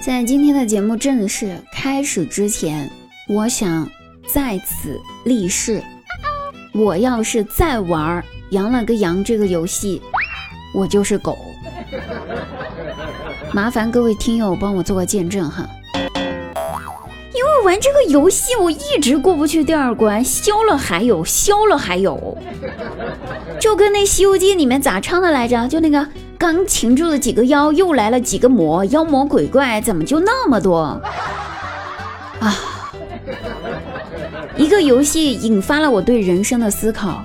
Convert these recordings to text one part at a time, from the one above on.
在今天的节目正式开始之前，我想在此立誓：我要是再玩《羊了个羊》这个游戏，我就是狗。麻烦各位听友帮我做个见证哈，因为玩这个游戏我一直过不去第二关，消了还有，消了还有，就跟那《西游记》里面咋唱的来着？就那个。刚擒住了几个妖，又来了几个魔，妖魔鬼怪怎么就那么多啊？一个游戏引发了我对人生的思考，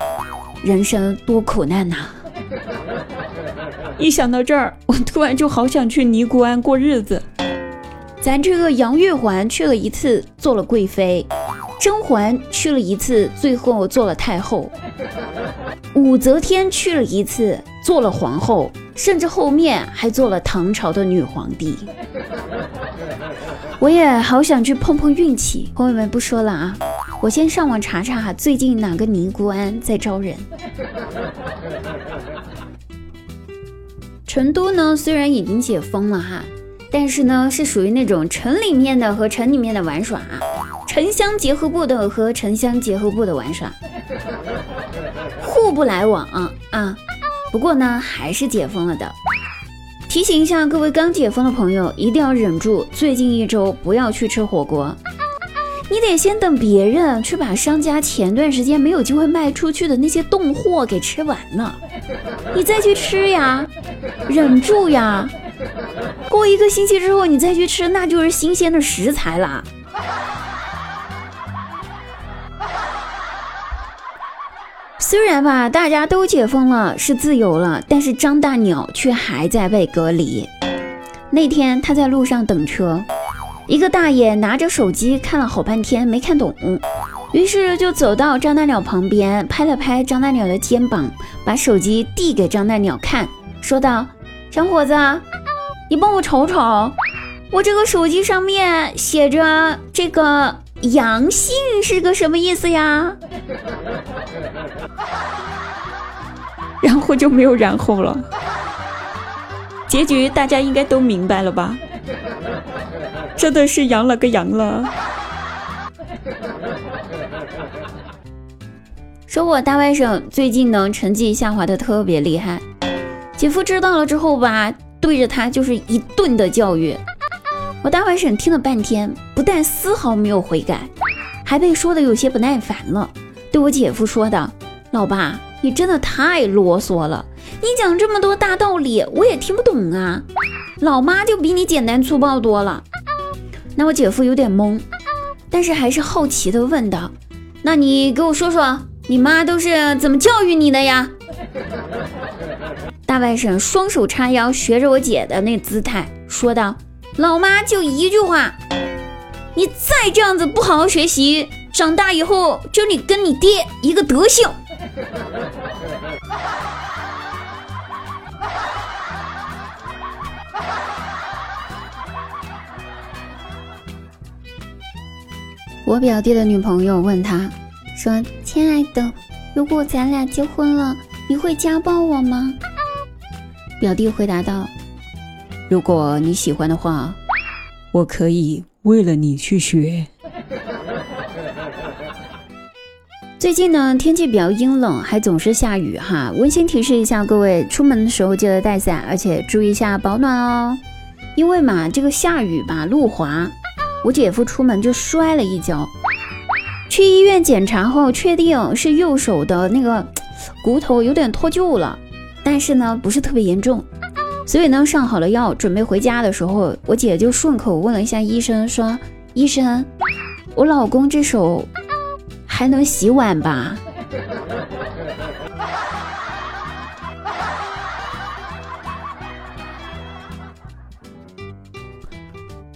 人生多苦难呐！一想到这儿，我突然就好想去尼姑庵过日子。咱这个杨玉环去了一次，做了贵妃；甄嬛去了一次，最后做了太后；武则天去了一次，做了皇后。甚至后面还做了唐朝的女皇帝，我也好想去碰碰运气。朋友们不说了啊，我先上网查查哈最近哪个尼姑庵在招人。成都呢，虽然已经解封了哈，但是呢是属于那种城里面的和城里面的玩耍，城乡结合部的和城乡结合部的玩耍，互不来往啊。不过呢，还是解封了的。提醒一下各位刚解封的朋友，一定要忍住，最近一周不要去吃火锅。你得先等别人去把商家前段时间没有机会卖出去的那些冻货给吃完了，你再去吃呀，忍住呀。过一个星期之后你再去吃，那就是新鲜的食材啦。虽然吧，大家都解封了，是自由了，但是张大鸟却还在被隔离。那天他在路上等车，一个大爷拿着手机看了好半天没看懂，于是就走到张大鸟旁边，拍了拍张大鸟的肩膀，把手机递给张大鸟看，说道：“小伙子，你帮我瞅瞅，我这个手机上面写着这个阳性是个什么意思呀？”然后就没有然后了，结局大家应该都明白了吧？真的是阳了个阳了。说我大外甥最近呢成绩下滑的特别厉害，姐夫知道了之后吧，对着他就是一顿的教育。我大外甥听了半天，不但丝毫没有悔改，还被说的有些不耐烦了，对我姐夫说道：“老爸。”你真的太啰嗦了！你讲这么多大道理，我也听不懂啊。老妈就比你简单粗暴多了。那我姐夫有点懵，但是还是好奇的问道：“那你给我说说，你妈都是怎么教育你的呀？” 大外甥双手叉腰，学着我姐的那姿态说道：“老妈就一句话，你再这样子不好好学习，长大以后就你跟你爹一个德行。”我表弟的女朋友问他说：“亲爱的，如果咱俩结婚了，你会家暴我吗？”表弟回答道：“如果你喜欢的话，我可以为了你去学。”最近呢，天气比较阴冷，还总是下雨哈。温馨提示一下各位，出门的时候记得带伞，而且注意一下保暖哦。因为嘛，这个下雨吧，路滑。我姐夫出门就摔了一跤，去医院检查后确定是右手的那个骨头有点脱臼了，但是呢不是特别严重，所以呢上好了药，准备回家的时候，我姐就顺口问了一下医生，说：“医生，我老公这手还能洗碗吧？”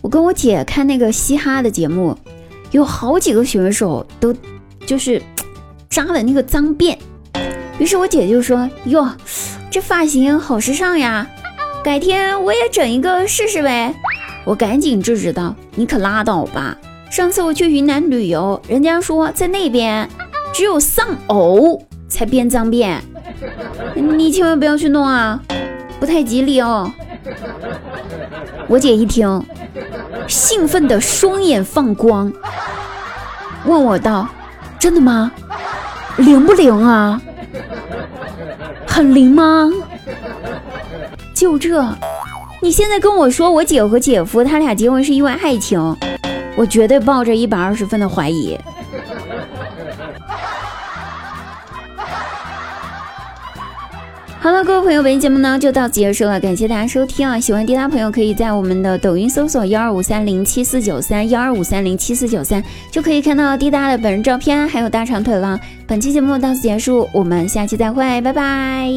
我跟我姐看那个嘻哈的节目，有好几个选手都就是扎的那个脏辫，于是我姐就说：“哟，这发型好时尚呀，改天我也整一个试试呗。”我赶紧制止道：“你可拉倒吧！上次我去云南旅游，人家说在那边只有丧偶才编脏辫，你千万不要去弄啊，不太吉利哦。”我姐一听，兴奋的双眼放光，问我道：“真的吗？灵不灵啊？很灵吗？”就这，你现在跟我说我姐和姐夫他俩结婚是因为爱情，我绝对抱着一百二十分的怀疑。好了，各位朋友，本期节目呢就到此结束了，感谢大家收听啊！喜欢滴答朋友可以在我们的抖音搜索幺二五三零七四九三幺二五三零七四九三，就可以看到滴答的本人照片还有大长腿了。本期节目到此结束，我们下期再会，拜拜。